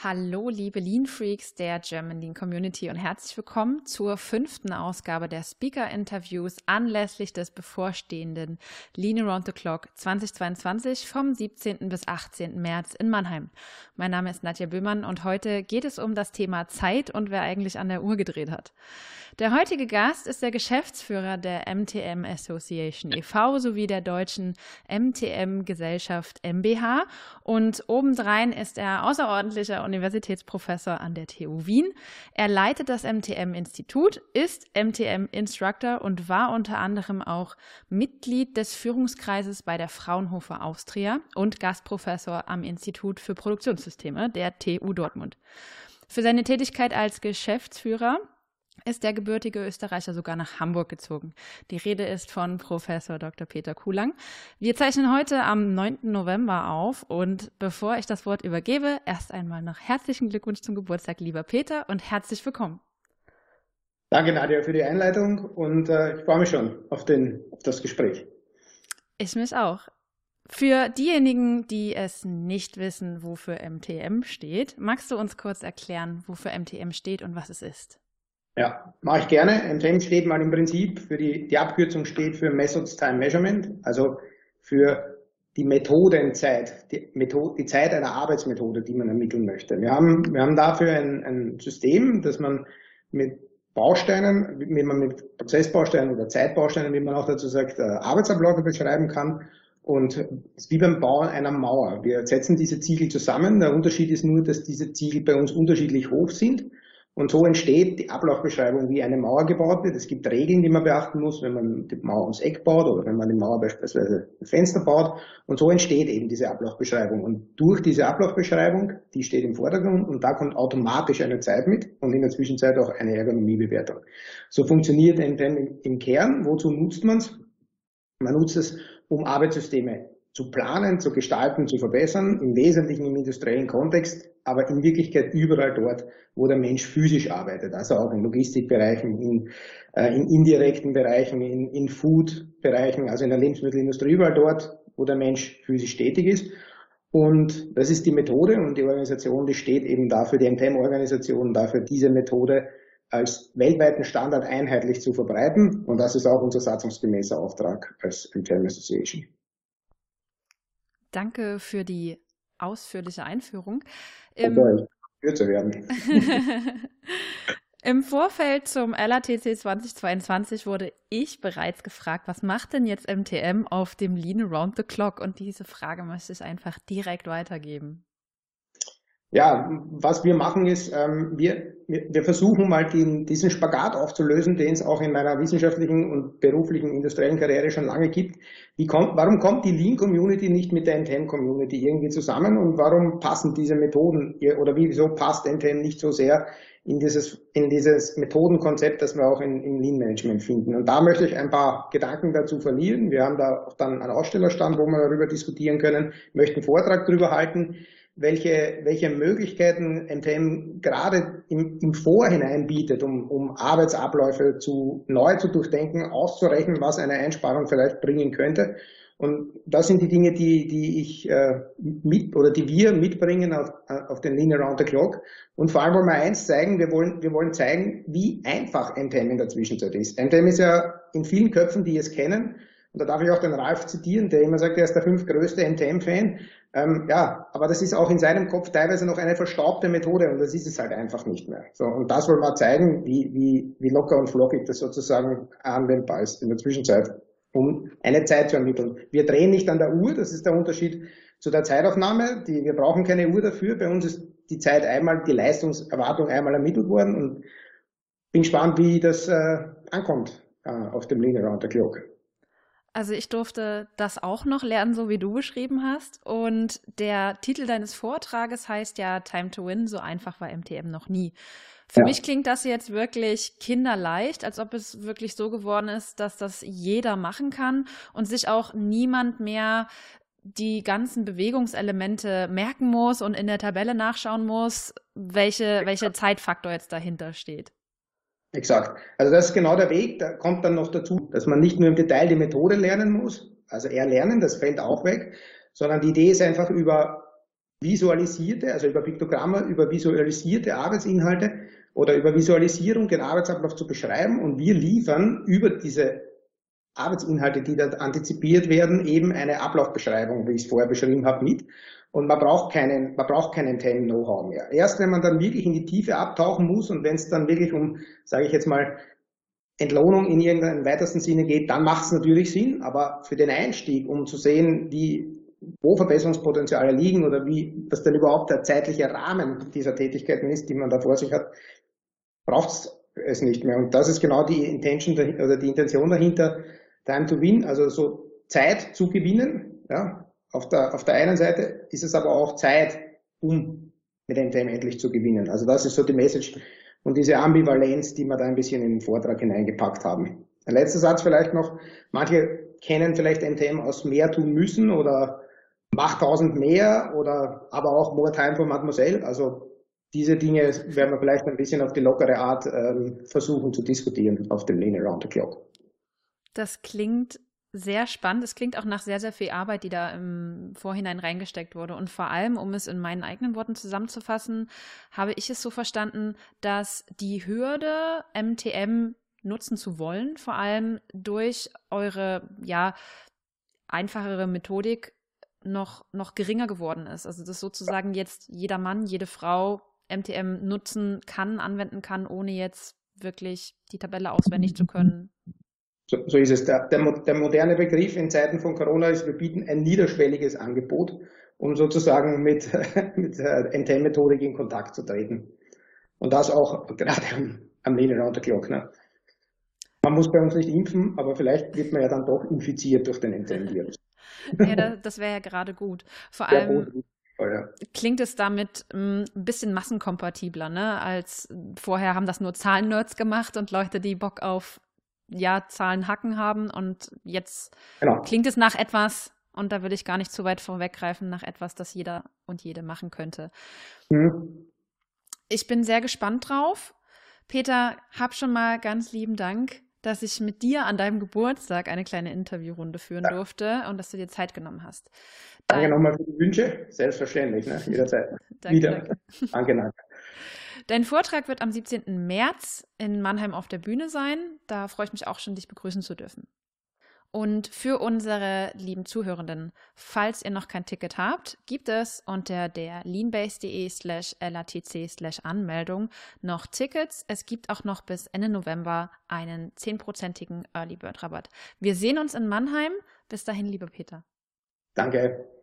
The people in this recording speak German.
Hallo, liebe Lean Freaks der German Lean Community und herzlich willkommen zur fünften Ausgabe der Speaker Interviews anlässlich des bevorstehenden Lean Around the Clock 2022 vom 17. bis 18. März in Mannheim. Mein Name ist Nadja Böhmann und heute geht es um das Thema Zeit und wer eigentlich an der Uhr gedreht hat. Der heutige Gast ist der Geschäftsführer der MTM Association e.V. sowie der deutschen MTM Gesellschaft MBH und obendrein ist er außerordentlicher Universitätsprofessor an der TU Wien. Er leitet das MTM-Institut, ist MTM-Instructor und war unter anderem auch Mitglied des Führungskreises bei der Fraunhofer Austria und Gastprofessor am Institut für Produktionssysteme der TU Dortmund. Für seine Tätigkeit als Geschäftsführer ist der gebürtige Österreicher sogar nach Hamburg gezogen. Die Rede ist von Professor Dr. Peter Kulang. Wir zeichnen heute am 9. November auf und bevor ich das Wort übergebe, erst einmal noch herzlichen Glückwunsch zum Geburtstag, lieber Peter, und herzlich willkommen. Danke, Nadja, für die Einleitung und äh, ich freue mich schon auf, den, auf das Gespräch. Ich mich auch. Für diejenigen, die es nicht wissen, wofür MTM steht, magst du uns kurz erklären, wofür MTM steht und was es ist? Ja, mache ich gerne. MTM steht mal im Prinzip für die, die Abkürzung steht für Methods Time Measurement, also für die Methodenzeit, die, Methode, die Zeit einer Arbeitsmethode, die man ermitteln möchte. Wir haben, wir haben dafür ein, ein System, dass man mit Bausteinen, wie man mit Prozessbausteinen oder Zeitbausteinen, wie man auch dazu sagt, äh, Arbeitsabläufe beschreiben kann. Und es ist wie beim Bauen einer Mauer. Wir setzen diese Ziegel zusammen. Der Unterschied ist nur, dass diese Ziegel bei uns unterschiedlich hoch sind. Und so entsteht die Ablaufbeschreibung, wie eine Mauer gebaut wird. Es gibt Regeln, die man beachten muss, wenn man die Mauer ums Eck baut oder wenn man die Mauer beispielsweise ein Fenster baut. Und so entsteht eben diese Ablaufbeschreibung. Und durch diese Ablaufbeschreibung, die steht im Vordergrund und da kommt automatisch eine Zeit mit und in der Zwischenzeit auch eine Ergonomiebewertung. So funktioniert NPM im Kern. Wozu nutzt man es? Man nutzt es, um Arbeitssysteme zu planen, zu gestalten, zu verbessern, im Wesentlichen im industriellen Kontext, aber in Wirklichkeit überall dort, wo der Mensch physisch arbeitet, also auch in Logistikbereichen, in, äh, in indirekten Bereichen, in, in Food-Bereichen, also in der Lebensmittelindustrie, überall dort, wo der Mensch physisch tätig ist. Und das ist die Methode und die Organisation, die steht eben dafür, die MTM-Organisation dafür, diese Methode als weltweiten Standard einheitlich zu verbreiten. Und das ist auch unser satzungsgemäßer Auftrag als MTM Association. Danke für die ausführliche Einführung. Im, zu werden. Im Vorfeld zum LATC 2022 wurde ich bereits gefragt, was macht denn jetzt MTM auf dem Lean Around the Clock? Und diese Frage möchte ich einfach direkt weitergeben. Ja, was wir machen ist, ähm, wir, wir versuchen mal den, diesen Spagat aufzulösen, den es auch in meiner wissenschaftlichen und beruflichen industriellen Karriere schon lange gibt. Wie kommt, warum kommt die Lean Community nicht mit der NTM Community irgendwie zusammen und warum passen diese Methoden oder wieso passt NTM nicht so sehr in dieses, in dieses Methodenkonzept, das wir auch in, im Lean Management finden? Und da möchte ich ein paar Gedanken dazu verlieren. Wir haben da auch dann einen Ausstellerstand, wo wir darüber diskutieren können, möchten einen Vortrag darüber halten welche, welche Möglichkeiten NTM gerade im, im Vorhinein bietet, um, um Arbeitsabläufe zu, neu zu durchdenken, auszurechnen, was eine Einsparung vielleicht bringen könnte. Und das sind die Dinge, die, die ich äh, mit oder die wir mitbringen auf, auf den Lean Around the Clock. Und vor allem wollen wir eins zeigen, wir wollen, wir wollen zeigen, wie einfach NTM in der Zwischenzeit ist. NTM ist ja in vielen Köpfen, die es kennen, und da darf ich auch den Ralf zitieren, der immer sagt, er ist der fünfgrößte NTM-Fan. Ähm, ja, aber das ist auch in seinem Kopf teilweise noch eine verstaubte Methode und das ist es halt einfach nicht mehr. So, und das wollen wir zeigen, wie, wie, wie locker und flockig das sozusagen anwendbar ist in der Zwischenzeit, um eine Zeit zu ermitteln. Wir drehen nicht an der Uhr, das ist der Unterschied zu der Zeitaufnahme. Die, wir brauchen keine Uhr dafür. Bei uns ist die Zeit einmal, die Leistungserwartung einmal ermittelt worden und bin gespannt, wie das äh, ankommt äh, auf dem Linear Round the Clock. Also ich durfte das auch noch lernen, so wie du beschrieben hast. Und der Titel deines Vortrages heißt ja Time to Win, so einfach war MTM noch nie. Für ja. mich klingt das jetzt wirklich kinderleicht, als ob es wirklich so geworden ist, dass das jeder machen kann und sich auch niemand mehr die ganzen Bewegungselemente merken muss und in der Tabelle nachschauen muss, welche, welcher Zeitfaktor jetzt dahinter steht. Exakt. Also das ist genau der Weg. Da kommt dann noch dazu, dass man nicht nur im Detail die Methode lernen muss, also eher lernen, das fällt auch weg, sondern die Idee ist einfach über visualisierte, also über Piktogramme, über visualisierte Arbeitsinhalte oder über Visualisierung den Arbeitsablauf zu beschreiben und wir liefern über diese Arbeitsinhalte, die da antizipiert werden, eben eine Ablaufbeschreibung, wie ich es vorher beschrieben habe, mit. Und man braucht keinen, man braucht keinen Time-Know-how mehr. Erst wenn man dann wirklich in die Tiefe abtauchen muss und wenn es dann wirklich um, sage ich jetzt mal, Entlohnung in irgendeinem weitesten Sinne geht, dann macht es natürlich Sinn. Aber für den Einstieg, um zu sehen, wie, wo Verbesserungspotenziale liegen oder wie, was denn überhaupt der zeitliche Rahmen dieser Tätigkeiten ist, die man da vor sich hat, braucht es nicht mehr. Und das ist genau die Intention oder die Intention dahinter, Time to Win, also so Zeit zu gewinnen. Ja. Auf, der, auf der einen Seite ist es aber auch Zeit, um mit NTM endlich zu gewinnen. Also das ist so die Message und diese Ambivalenz, die wir da ein bisschen in den Vortrag hineingepackt haben. Ein letzter Satz vielleicht noch. Manche kennen vielleicht NTM aus mehr tun müssen oder macht tausend mehr oder aber auch More Time for Mademoiselle. Also diese Dinge werden wir vielleicht ein bisschen auf die lockere Art ähm, versuchen zu diskutieren auf dem Lean Around the Clock. Das klingt sehr spannend. Es klingt auch nach sehr, sehr viel Arbeit, die da im Vorhinein reingesteckt wurde. Und vor allem, um es in meinen eigenen Worten zusammenzufassen, habe ich es so verstanden, dass die Hürde, MTM nutzen zu wollen, vor allem durch eure, ja, einfachere Methodik noch, noch geringer geworden ist. Also, dass sozusagen jetzt jeder Mann, jede Frau MTM nutzen kann, anwenden kann, ohne jetzt wirklich die Tabelle auswendig zu können. So, so ist es. Der, der, der, moderne Begriff in Zeiten von Corona ist, wir bieten ein niederschwelliges Angebot, um sozusagen mit, mit NTM-Methodik in Kontakt zu treten. Und das auch gerade am, am Lean Around the Clock. Ne? Man muss bei uns nicht impfen, aber vielleicht wird man ja dann doch infiziert durch den NTM-Virus. ja, das wäre ja gerade gut. Vor allem klingt es damit hm, ein bisschen massenkompatibler, ne? Als vorher haben das nur Zahlennerds gemacht und Leute, die Bock auf ja, Zahlen Hacken haben und jetzt genau. klingt es nach etwas, und da würde ich gar nicht zu weit vorweggreifen, nach etwas, das jeder und jede machen könnte. Mhm. Ich bin sehr gespannt drauf. Peter, hab schon mal ganz lieben Dank, dass ich mit dir an deinem Geburtstag eine kleine Interviewrunde führen ja. durfte und dass du dir Zeit genommen hast. Danke nochmal für die Wünsche. Selbstverständlich, ne? jederzeit. danke, Wieder. Danke. danke, danke. Dein Vortrag wird am 17. März in Mannheim auf der Bühne sein. Da freue ich mich auch schon, dich begrüßen zu dürfen. Und für unsere lieben Zuhörenden, falls ihr noch kein Ticket habt, gibt es unter der leanbase.de slash latc slash Anmeldung noch Tickets. Es gibt auch noch bis Ende November einen 10%igen Early Bird Rabatt. Wir sehen uns in Mannheim. Bis dahin, lieber Peter. Danke.